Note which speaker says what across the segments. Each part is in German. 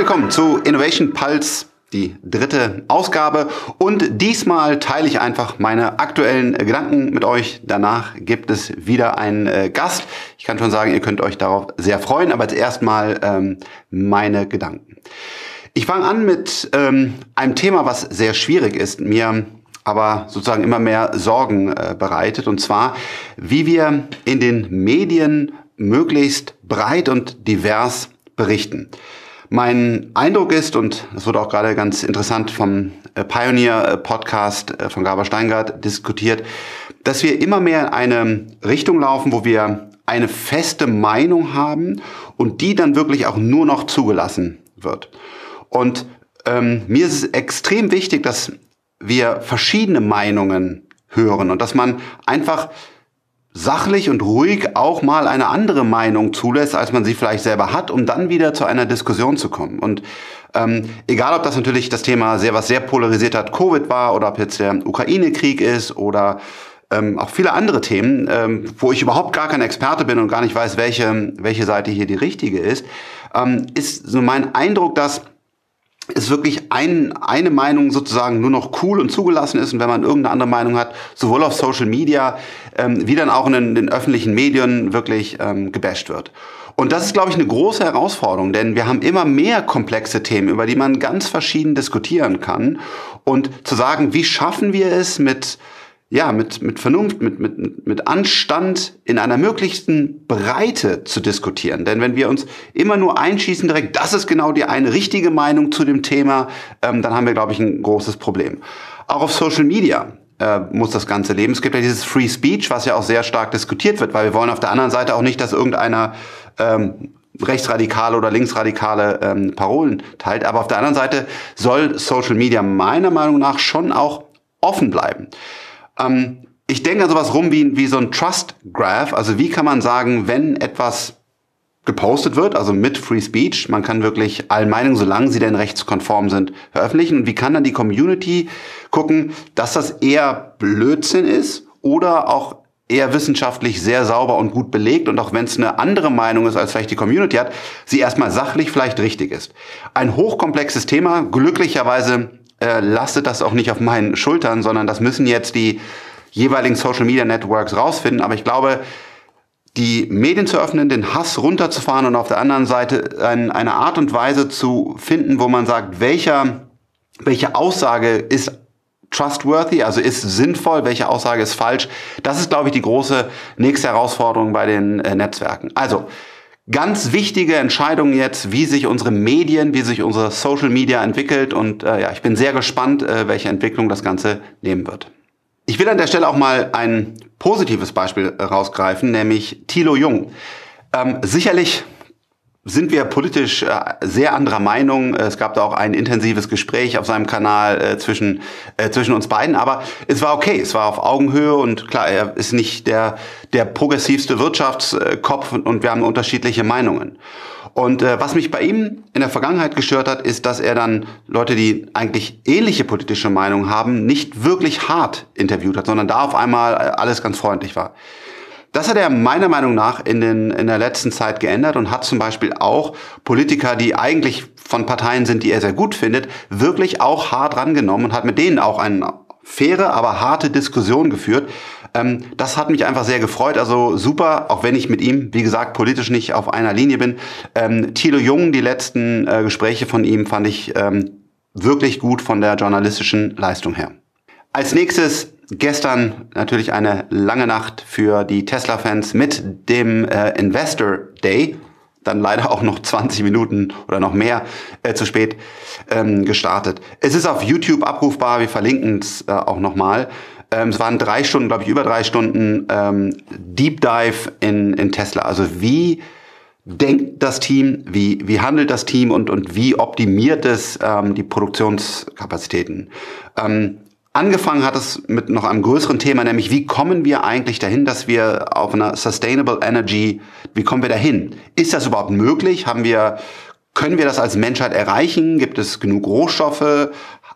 Speaker 1: Willkommen zu Innovation Pulse, die dritte Ausgabe. Und diesmal teile ich einfach meine aktuellen Gedanken mit euch. Danach gibt es wieder einen äh, Gast. Ich kann schon sagen, ihr könnt euch darauf sehr freuen, aber zuerst mal ähm, meine Gedanken. Ich fange an mit ähm, einem Thema, was sehr schwierig ist, mir aber sozusagen immer mehr Sorgen äh, bereitet, und zwar, wie wir in den Medien möglichst breit und divers berichten. Mein Eindruck ist, und das wurde auch gerade ganz interessant vom äh, Pioneer-Podcast äh, von Gaber Steingart diskutiert, dass wir immer mehr in eine Richtung laufen, wo wir eine feste Meinung haben und die dann wirklich auch nur noch zugelassen wird. Und ähm, mir ist es extrem wichtig, dass wir verschiedene Meinungen hören und dass man einfach sachlich und ruhig auch mal eine andere Meinung zulässt, als man sie vielleicht selber hat, um dann wieder zu einer Diskussion zu kommen. Und ähm, egal, ob das natürlich das Thema sehr, was sehr polarisiert hat, Covid war oder ob jetzt der Ukraine-Krieg ist oder ähm, auch viele andere Themen, ähm, wo ich überhaupt gar kein Experte bin und gar nicht weiß, welche, welche Seite hier die richtige ist, ähm, ist so mein Eindruck, dass ist wirklich ein, eine Meinung sozusagen nur noch cool und zugelassen ist und wenn man irgendeine andere Meinung hat, sowohl auf Social Media ähm, wie dann auch in den, den öffentlichen Medien wirklich ähm, gebasht wird. Und das ist, glaube ich, eine große Herausforderung, denn wir haben immer mehr komplexe Themen, über die man ganz verschieden diskutieren kann. Und zu sagen, wie schaffen wir es mit ja, mit, mit Vernunft, mit, mit, mit Anstand in einer möglichsten Breite zu diskutieren. Denn wenn wir uns immer nur einschießen direkt, das ist genau die eine richtige Meinung zu dem Thema, ähm, dann haben wir, glaube ich, ein großes Problem. Auch auf Social Media äh, muss das Ganze leben. Es gibt ja dieses Free Speech, was ja auch sehr stark diskutiert wird, weil wir wollen auf der anderen Seite auch nicht, dass irgendeiner ähm, rechtsradikale oder linksradikale ähm, Parolen teilt. Aber auf der anderen Seite soll Social Media meiner Meinung nach schon auch offen bleiben. Ähm, ich denke an sowas rum wie, wie so ein Trust Graph. Also wie kann man sagen, wenn etwas gepostet wird, also mit Free Speech, man kann wirklich allen Meinungen, solange sie denn rechtskonform sind, veröffentlichen. Und wie kann dann die Community gucken, dass das eher Blödsinn ist oder auch eher wissenschaftlich sehr sauber und gut belegt und auch wenn es eine andere Meinung ist, als vielleicht die Community hat, sie erstmal sachlich vielleicht richtig ist. Ein hochkomplexes Thema, glücklicherweise äh, lastet das auch nicht auf meinen Schultern, sondern das müssen jetzt die jeweiligen Social Media Networks rausfinden. Aber ich glaube, die Medien zu öffnen, den Hass runterzufahren und auf der anderen Seite ein, eine Art und Weise zu finden, wo man sagt, welcher, welche Aussage ist trustworthy, also ist sinnvoll, welche Aussage ist falsch. Das ist, glaube ich, die große nächste Herausforderung bei den äh, Netzwerken. Also, ganz wichtige Entscheidungen jetzt, wie sich unsere Medien, wie sich unsere Social Media entwickelt. Und äh, ja, ich bin sehr gespannt, äh, welche Entwicklung das Ganze nehmen wird. Ich will an der Stelle auch mal ein positives Beispiel rausgreifen, nämlich Thilo Jung. Ähm, sicherlich sind wir politisch äh, sehr anderer Meinung. Es gab da auch ein intensives Gespräch auf seinem Kanal äh, zwischen, äh, zwischen uns beiden, aber es war okay, es war auf Augenhöhe und klar, er ist nicht der, der progressivste Wirtschaftskopf und wir haben unterschiedliche Meinungen. Und äh, was mich bei ihm in der Vergangenheit gestört hat, ist, dass er dann Leute, die eigentlich ähnliche politische Meinungen haben, nicht wirklich hart interviewt hat, sondern da auf einmal alles ganz freundlich war. Das hat er meiner Meinung nach in, den, in der letzten Zeit geändert und hat zum Beispiel auch Politiker, die eigentlich von Parteien sind, die er sehr gut findet, wirklich auch hart rangenommen und hat mit denen auch eine faire, aber harte Diskussion geführt. Ähm, das hat mich einfach sehr gefreut. Also super, auch wenn ich mit ihm, wie gesagt, politisch nicht auf einer Linie bin. Ähm, Thilo Jung, die letzten äh, Gespräche von ihm fand ich ähm, wirklich gut von der journalistischen Leistung her. Als nächstes gestern natürlich eine lange Nacht für die Tesla-Fans mit dem äh, Investor Day. Dann leider auch noch 20 Minuten oder noch mehr äh, zu spät ähm, gestartet. Es ist auf YouTube abrufbar, wir verlinken es äh, auch nochmal. Ähm, es waren drei Stunden, glaube ich, über drei Stunden ähm, Deep Dive in, in Tesla. Also wie denkt das Team, wie, wie handelt das Team und, und wie optimiert es ähm, die Produktionskapazitäten. Ähm, Angefangen hat es mit noch einem größeren Thema, nämlich wie kommen wir eigentlich dahin, dass wir auf einer Sustainable Energy, wie kommen wir dahin? Ist das überhaupt möglich? Haben wir, können wir das als Menschheit erreichen? Gibt es genug Rohstoffe?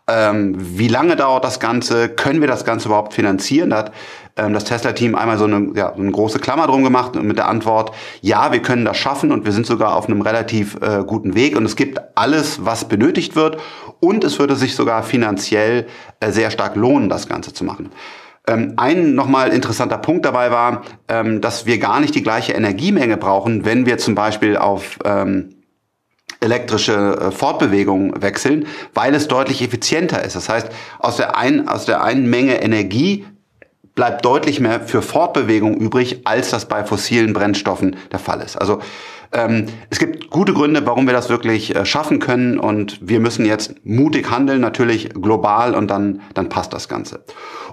Speaker 1: Ähm, wie lange dauert das Ganze? Können wir das Ganze überhaupt finanzieren? Da hat das Tesla-Team einmal so eine, ja, so eine große Klammer drum gemacht mit der Antwort, ja, wir können das schaffen und wir sind sogar auf einem relativ äh, guten Weg und es gibt alles, was benötigt wird und es würde sich sogar finanziell äh, sehr stark lohnen, das Ganze zu machen. Ähm, ein nochmal interessanter Punkt dabei war, ähm, dass wir gar nicht die gleiche Energiemenge brauchen, wenn wir zum Beispiel auf ähm, elektrische äh, Fortbewegung wechseln, weil es deutlich effizienter ist. Das heißt, aus der, ein, aus der einen Menge Energie bleibt deutlich mehr für Fortbewegung übrig, als das bei fossilen Brennstoffen der Fall ist. Also ähm, es gibt gute Gründe, warum wir das wirklich äh, schaffen können und wir müssen jetzt mutig handeln, natürlich global und dann, dann passt das Ganze.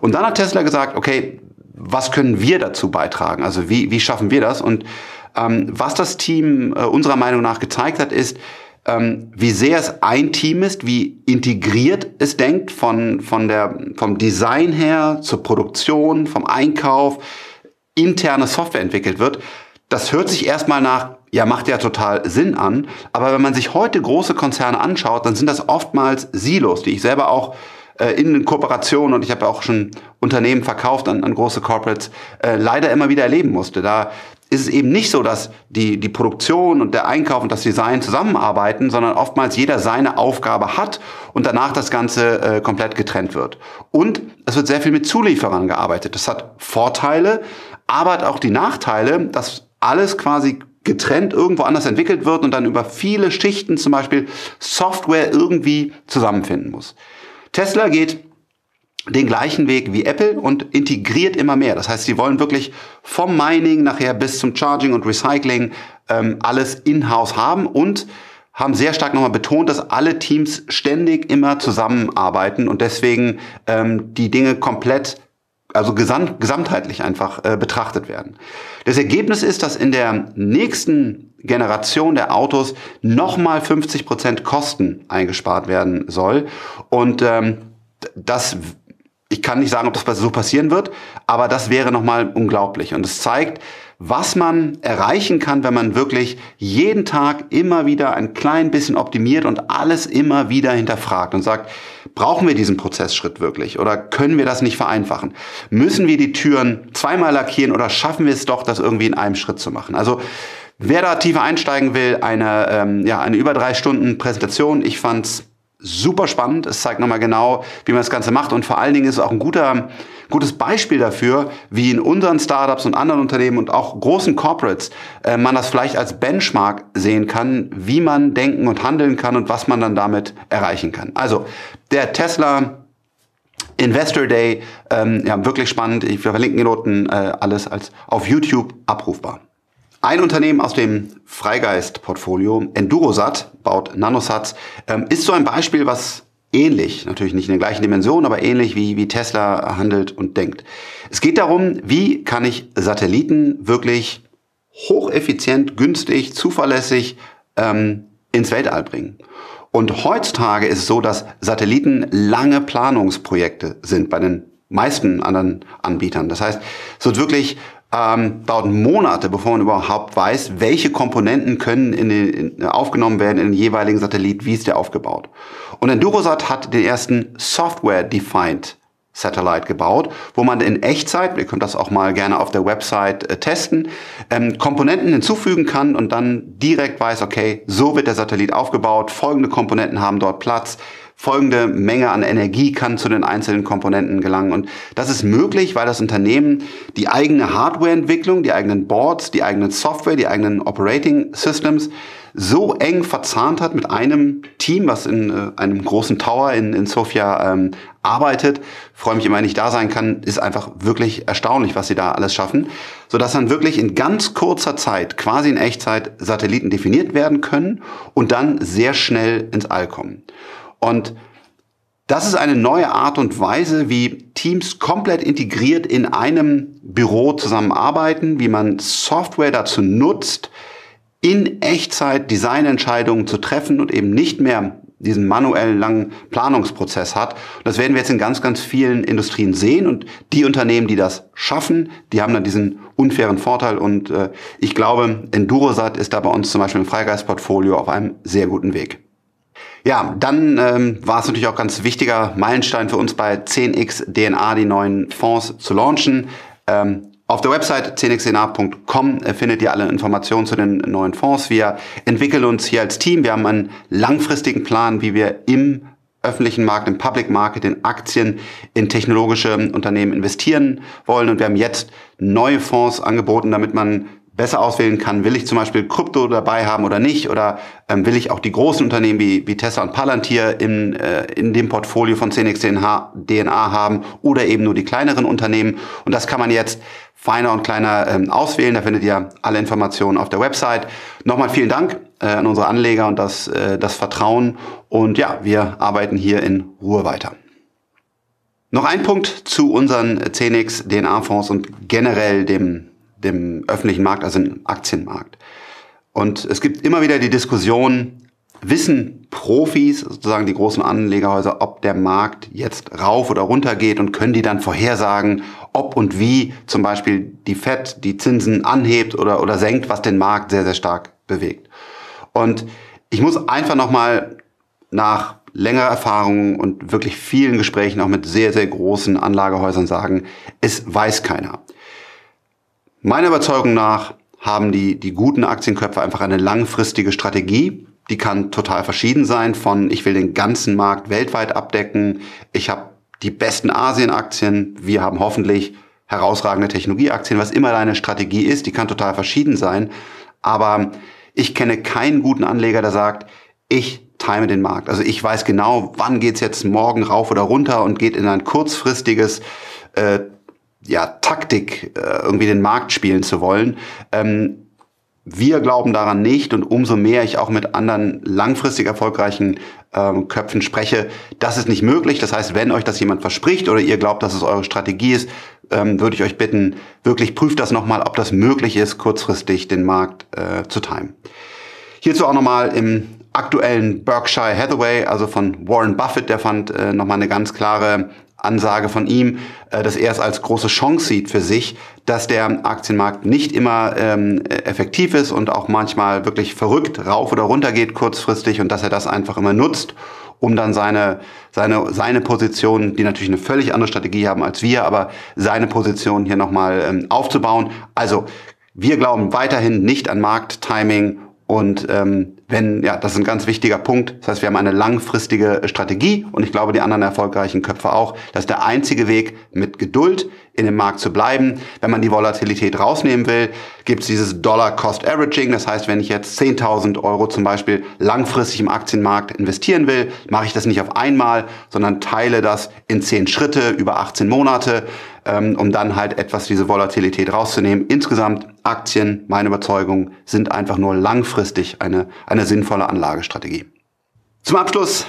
Speaker 1: Und dann hat Tesla gesagt, okay, was können wir dazu beitragen? Also wie, wie schaffen wir das? Und ähm, was das Team äh, unserer Meinung nach gezeigt hat, ist, ähm, wie sehr es ein Team ist, wie integriert es denkt von, von der, vom Design her zur Produktion, vom Einkauf, interne Software entwickelt wird. Das hört sich erstmal nach, ja, macht ja total Sinn an. Aber wenn man sich heute große Konzerne anschaut, dann sind das oftmals Silos, die ich selber auch äh, in Kooperation und ich habe auch schon Unternehmen verkauft an, an große Corporates, äh, leider immer wieder erleben musste. Da ist es eben nicht so, dass die, die Produktion und der Einkauf und das Design zusammenarbeiten, sondern oftmals jeder seine Aufgabe hat und danach das Ganze äh, komplett getrennt wird. Und es wird sehr viel mit Zulieferern gearbeitet. Das hat Vorteile, aber hat auch die Nachteile, dass alles quasi getrennt irgendwo anders entwickelt wird und dann über viele Schichten zum Beispiel Software irgendwie zusammenfinden muss. Tesla geht den gleichen Weg wie Apple und integriert immer mehr. Das heißt, sie wollen wirklich vom Mining nachher bis zum Charging und Recycling ähm, alles in-house haben und haben sehr stark nochmal betont, dass alle Teams ständig immer zusammenarbeiten und deswegen ähm, die Dinge komplett, also gesamt, gesamtheitlich einfach äh, betrachtet werden. Das Ergebnis ist, dass in der nächsten Generation der Autos nochmal 50 Prozent Kosten eingespart werden soll und ähm, das ich kann nicht sagen, ob das so passieren wird, aber das wäre nochmal unglaublich. Und es zeigt, was man erreichen kann, wenn man wirklich jeden Tag immer wieder ein klein bisschen optimiert und alles immer wieder hinterfragt und sagt, brauchen wir diesen Prozessschritt wirklich oder können wir das nicht vereinfachen? Müssen wir die Türen zweimal lackieren oder schaffen wir es doch, das irgendwie in einem Schritt zu machen? Also wer da tiefer einsteigen will, eine, ähm, ja, eine über drei Stunden Präsentation, ich fand's super spannend. Es zeigt nochmal genau, wie man das Ganze macht und vor allen Dingen ist es auch ein guter, gutes Beispiel dafür, wie in unseren Startups und anderen Unternehmen und auch großen Corporates äh, man das vielleicht als Benchmark sehen kann, wie man denken und handeln kann und was man dann damit erreichen kann. Also der Tesla Investor Day, ähm, ja, wirklich spannend. Ich verlinke die Noten äh, alles als auf YouTube abrufbar. Ein Unternehmen aus dem Freigeist-Portfolio, Endurosat, baut Nanosats, ähm, ist so ein Beispiel, was ähnlich, natürlich nicht in der gleichen Dimension, aber ähnlich wie, wie Tesla handelt und denkt. Es geht darum, wie kann ich Satelliten wirklich hocheffizient, günstig, zuverlässig ähm, ins Weltall bringen. Und heutzutage ist es so, dass Satelliten lange Planungsprojekte sind bei den meisten anderen Anbietern. Das heißt, es wird wirklich ähm, dauert Monate, bevor man überhaupt weiß, welche Komponenten können in den, in, aufgenommen werden in den jeweiligen Satellit, wie ist der aufgebaut. Und Endurosat hat den ersten Software-Defined Satellite gebaut, wo man in Echtzeit, ihr könnt das auch mal gerne auf der Website äh, testen, ähm, Komponenten hinzufügen kann und dann direkt weiß, okay, so wird der Satellit aufgebaut, folgende Komponenten haben dort Platz, folgende Menge an Energie kann zu den einzelnen Komponenten gelangen. Und das ist möglich, weil das Unternehmen die eigene Hardwareentwicklung, die eigenen Boards, die eigenen Software, die eigenen Operating Systems so eng verzahnt hat mit einem Team, was in äh, einem großen Tower in, in Sofia ähm, arbeitet. Freue mich immer, wenn ich da sein kann. Ist einfach wirklich erstaunlich, was sie da alles schaffen. Sodass dann wirklich in ganz kurzer Zeit, quasi in Echtzeit, Satelliten definiert werden können und dann sehr schnell ins All kommen. Und das ist eine neue Art und Weise, wie Teams komplett integriert in einem Büro zusammenarbeiten, wie man Software dazu nutzt, in Echtzeit Designentscheidungen zu treffen und eben nicht mehr diesen manuellen langen Planungsprozess hat. Das werden wir jetzt in ganz, ganz vielen Industrien sehen. Und die Unternehmen, die das schaffen, die haben dann diesen unfairen Vorteil. Und äh, ich glaube, Endurosat ist da bei uns zum Beispiel im Freigeist-Portfolio auf einem sehr guten Weg. Ja, dann ähm, war es natürlich auch ganz wichtiger Meilenstein für uns bei 10x DNA die neuen Fonds zu launchen. Ähm, auf der Website 10xdna.com äh, findet ihr alle Informationen zu den neuen Fonds. Wir entwickeln uns hier als Team. Wir haben einen langfristigen Plan, wie wir im öffentlichen Markt, im Public Market, in Aktien, in technologische Unternehmen investieren wollen. Und wir haben jetzt neue Fonds angeboten, damit man besser auswählen kann, will ich zum Beispiel Krypto dabei haben oder nicht, oder ähm, will ich auch die großen Unternehmen wie, wie Tesla und Palantir in, äh, in dem Portfolio von 10x DNA haben oder eben nur die kleineren Unternehmen. Und das kann man jetzt feiner und kleiner ähm, auswählen. Da findet ihr alle Informationen auf der Website. Nochmal vielen Dank äh, an unsere Anleger und das, äh, das Vertrauen. Und ja, wir arbeiten hier in Ruhe weiter. Noch ein Punkt zu unseren 10x DNA-Fonds und generell dem dem öffentlichen Markt, also im Aktienmarkt. Und es gibt immer wieder die Diskussion, wissen Profis, sozusagen die großen Anlegerhäuser, ob der Markt jetzt rauf oder runter geht und können die dann vorhersagen, ob und wie zum Beispiel die FED die Zinsen anhebt oder, oder senkt, was den Markt sehr, sehr stark bewegt. Und ich muss einfach nochmal nach längerer Erfahrung und wirklich vielen Gesprächen auch mit sehr, sehr großen Anlagehäusern sagen, es weiß keiner. Meiner Überzeugung nach haben die, die guten Aktienköpfe einfach eine langfristige Strategie. Die kann total verschieden sein von, ich will den ganzen Markt weltweit abdecken, ich habe die besten Asienaktien, wir haben hoffentlich herausragende Technologieaktien, was immer deine Strategie ist, die kann total verschieden sein. Aber ich kenne keinen guten Anleger, der sagt, ich time den Markt. Also ich weiß genau, wann geht's jetzt morgen rauf oder runter und geht in ein kurzfristiges äh, ja, Taktik, äh, irgendwie den Markt spielen zu wollen. Ähm, wir glauben daran nicht und umso mehr ich auch mit anderen langfristig erfolgreichen ähm, Köpfen spreche, das ist nicht möglich. Das heißt, wenn euch das jemand verspricht oder ihr glaubt, dass es eure Strategie ist, ähm, würde ich euch bitten, wirklich prüft das nochmal, ob das möglich ist, kurzfristig den Markt äh, zu timen. Hierzu auch nochmal im aktuellen Berkshire Hathaway, also von Warren Buffett, der fand äh, nochmal eine ganz klare Ansage von ihm, äh, dass er es als große Chance sieht für sich, dass der Aktienmarkt nicht immer ähm, effektiv ist und auch manchmal wirklich verrückt rauf oder runter geht kurzfristig und dass er das einfach immer nutzt, um dann seine, seine, seine Position, die natürlich eine völlig andere Strategie haben als wir, aber seine Position hier nochmal ähm, aufzubauen. Also wir glauben weiterhin nicht an Markttiming und ähm, wenn, ja, das ist ein ganz wichtiger Punkt. Das heißt, wir haben eine langfristige Strategie und ich glaube, die anderen erfolgreichen Köpfe auch. Das ist der einzige Weg, mit Geduld in dem Markt zu bleiben. Wenn man die Volatilität rausnehmen will, gibt es dieses Dollar-Cost-Averaging. Das heißt, wenn ich jetzt 10.000 Euro zum Beispiel langfristig im Aktienmarkt investieren will, mache ich das nicht auf einmal, sondern teile das in 10 Schritte über 18 Monate, ähm, um dann halt etwas diese Volatilität rauszunehmen. Insgesamt Aktien, meine Überzeugung, sind einfach nur langfristig eine, eine sinnvolle Anlagestrategie. Zum Abschluss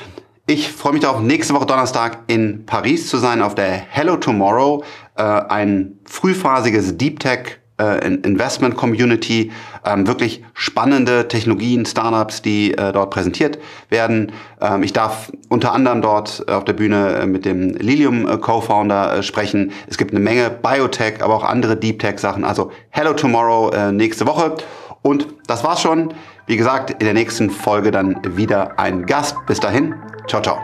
Speaker 1: ich freue mich darauf, nächste Woche Donnerstag in Paris zu sein auf der Hello Tomorrow, äh, ein frühphasiges Deep Tech äh, Investment Community, ähm, wirklich spannende Technologien, Startups, die äh, dort präsentiert werden. Ähm, ich darf unter anderem dort auf der Bühne äh, mit dem Lilium äh, Co-Founder äh, sprechen. Es gibt eine Menge Biotech, aber auch andere Deep Tech Sachen. Also Hello Tomorrow äh, nächste Woche. Und das war's schon. Wie gesagt, in der nächsten Folge dann wieder ein Gast. Bis dahin, ciao, ciao.